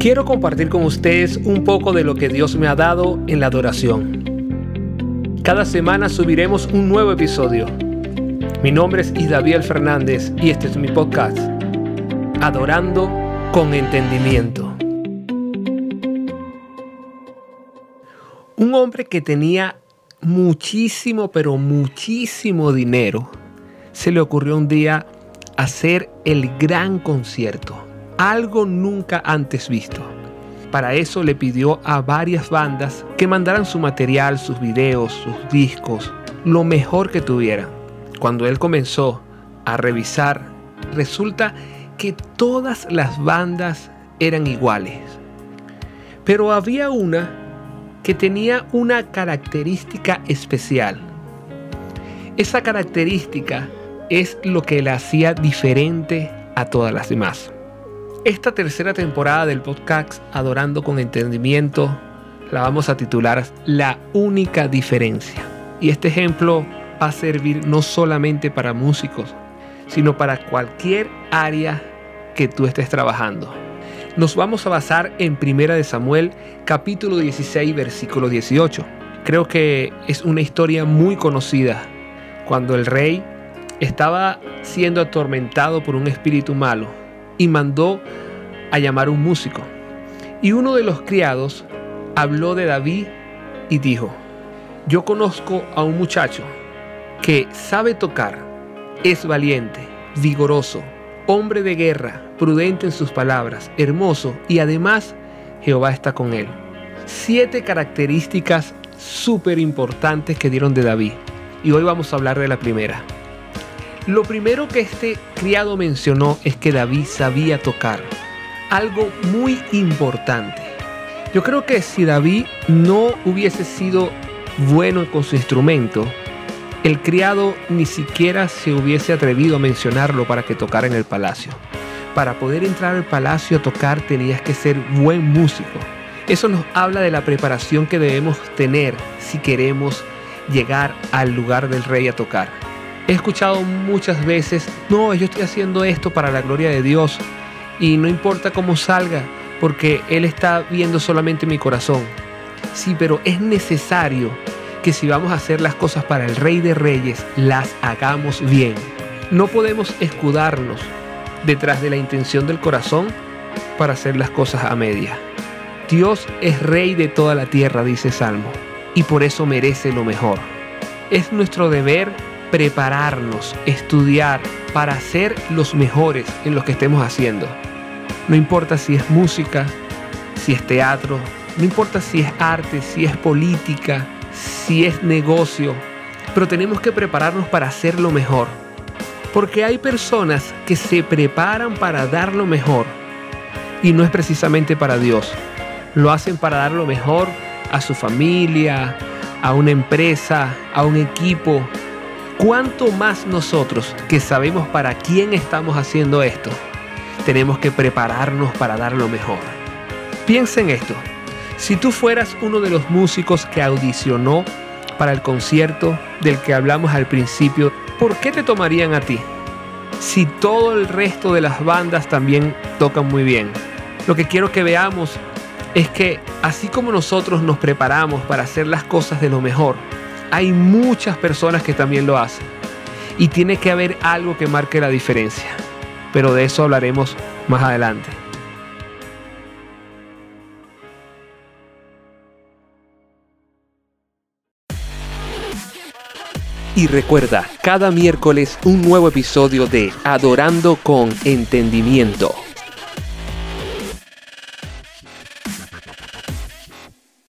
Quiero compartir con ustedes un poco de lo que Dios me ha dado en la adoración. Cada semana subiremos un nuevo episodio. Mi nombre es Isdaviel Fernández y este es mi podcast, Adorando con Entendimiento. Un hombre que tenía muchísimo, pero muchísimo dinero, se le ocurrió un día hacer el gran concierto, algo nunca antes visto. Para eso le pidió a varias bandas que mandaran su material, sus videos, sus discos, lo mejor que tuvieran. Cuando él comenzó a revisar, resulta que todas las bandas eran iguales. Pero había una que tenía una característica especial. Esa característica es lo que la hacía diferente a todas las demás. Esta tercera temporada del podcast Adorando con Entendimiento la vamos a titular La única diferencia. Y este ejemplo va a servir no solamente para músicos, sino para cualquier área que tú estés trabajando. Nos vamos a basar en Primera de Samuel, capítulo 16, versículo 18. Creo que es una historia muy conocida cuando el rey estaba siendo atormentado por un espíritu malo y mandó a llamar un músico. Y uno de los criados habló de David y dijo, yo conozco a un muchacho que sabe tocar, es valiente, vigoroso, hombre de guerra, prudente en sus palabras, hermoso y además Jehová está con él. Siete características súper importantes que dieron de David. Y hoy vamos a hablar de la primera. Lo primero que este criado mencionó es que David sabía tocar. Algo muy importante. Yo creo que si David no hubiese sido bueno con su instrumento, el criado ni siquiera se hubiese atrevido a mencionarlo para que tocara en el palacio. Para poder entrar al palacio a tocar tenías que ser buen músico. Eso nos habla de la preparación que debemos tener si queremos llegar al lugar del rey a tocar. He escuchado muchas veces, no, yo estoy haciendo esto para la gloria de Dios y no importa cómo salga, porque Él está viendo solamente mi corazón. Sí, pero es necesario que si vamos a hacer las cosas para el Rey de Reyes, las hagamos bien. No podemos escudarnos detrás de la intención del corazón para hacer las cosas a media. Dios es Rey de toda la tierra, dice Salmo, y por eso merece lo mejor. Es nuestro deber prepararnos, estudiar para ser los mejores en lo que estemos haciendo. No importa si es música, si es teatro, no importa si es arte, si es política, si es negocio, pero tenemos que prepararnos para hacer lo mejor. Porque hay personas que se preparan para dar lo mejor y no es precisamente para Dios. Lo hacen para dar lo mejor a su familia, a una empresa, a un equipo, ¿Cuánto más nosotros que sabemos para quién estamos haciendo esto, tenemos que prepararnos para dar lo mejor? Piensa en esto. Si tú fueras uno de los músicos que audicionó para el concierto del que hablamos al principio, ¿por qué te tomarían a ti? Si todo el resto de las bandas también tocan muy bien. Lo que quiero que veamos es que así como nosotros nos preparamos para hacer las cosas de lo mejor, hay muchas personas que también lo hacen. Y tiene que haber algo que marque la diferencia. Pero de eso hablaremos más adelante. Y recuerda, cada miércoles un nuevo episodio de Adorando con Entendimiento.